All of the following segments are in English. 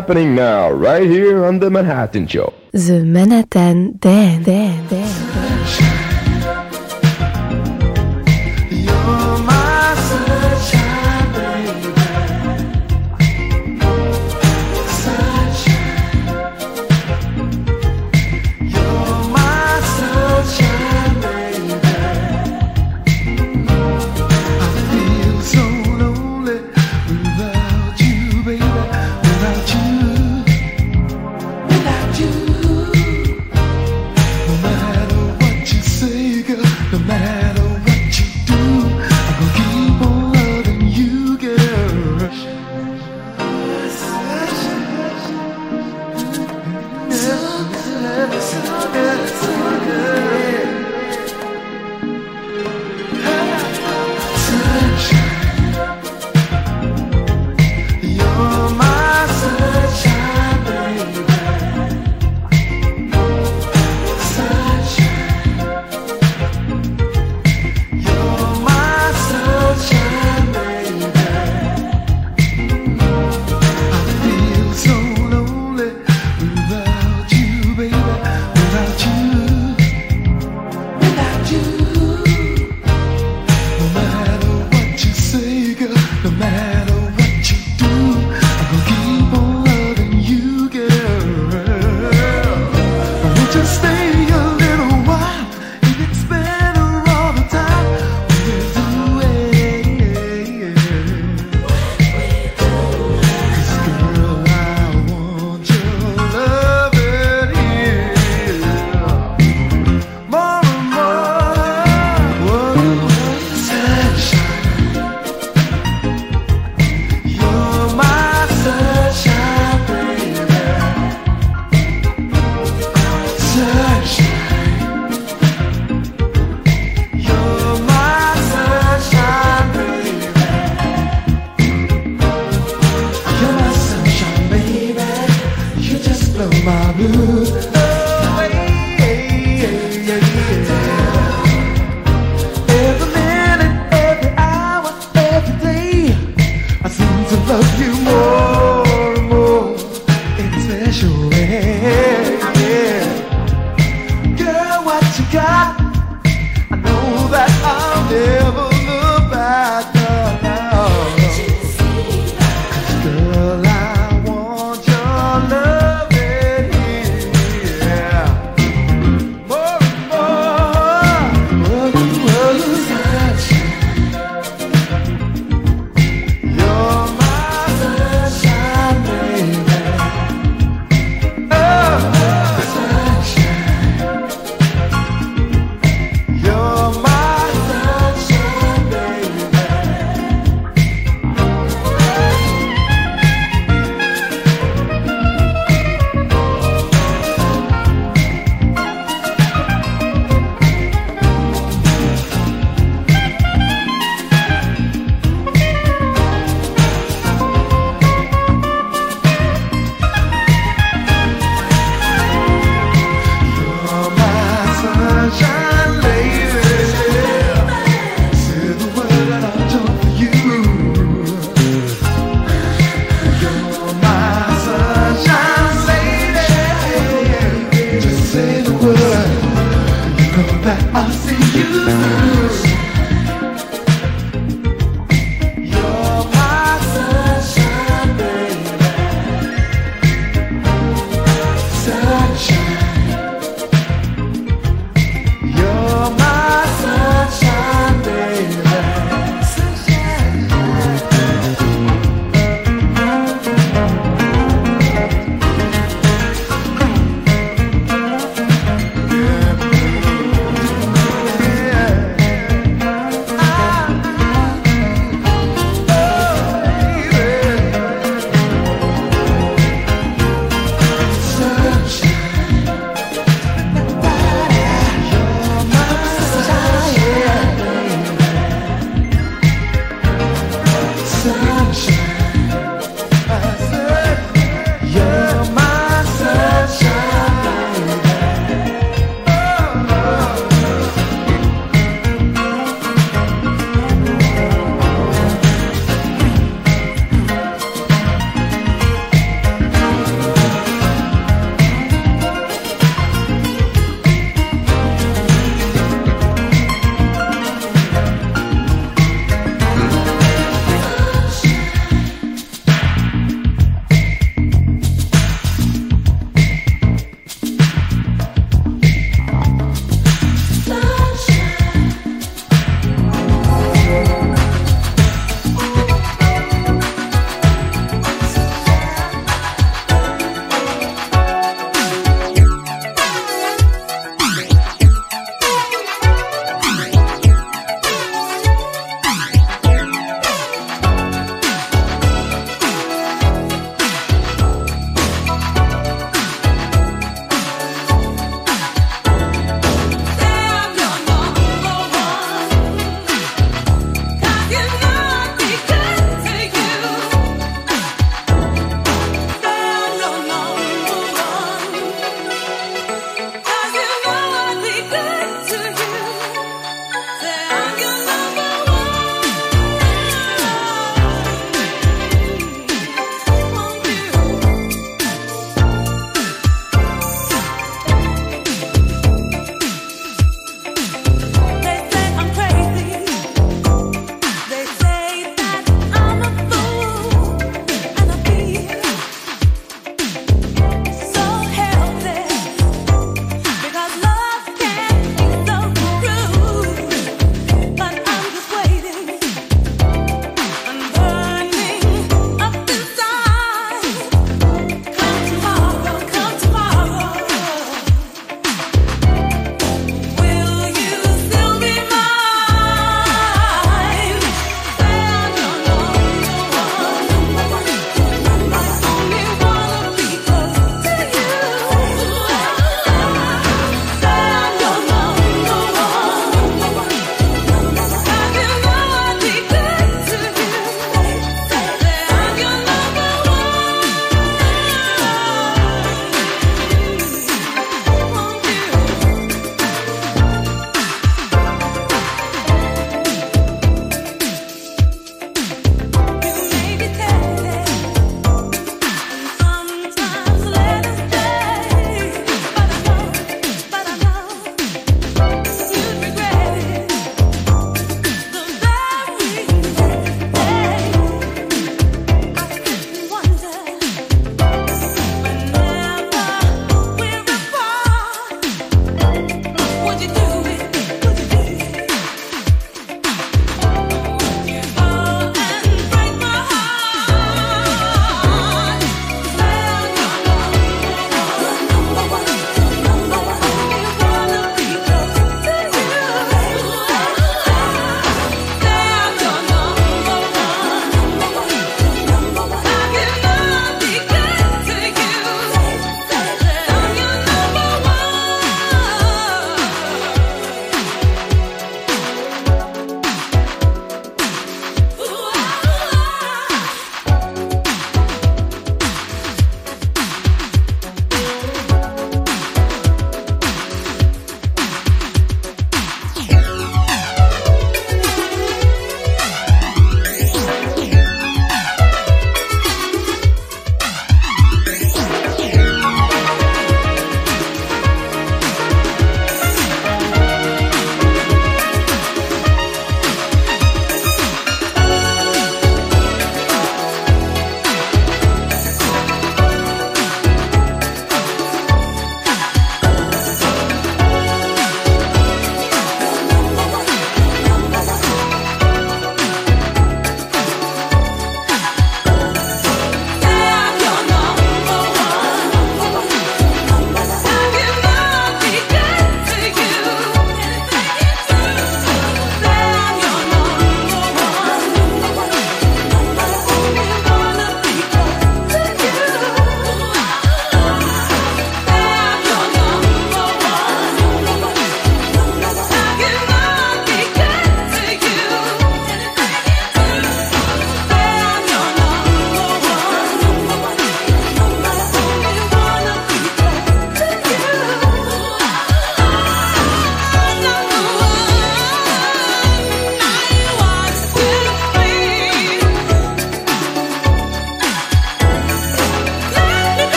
happening now, right here on The Manhattan Show. The Manhattan Dan. Dan. Dan.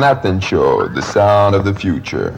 Manhattan Show, the sound of the future.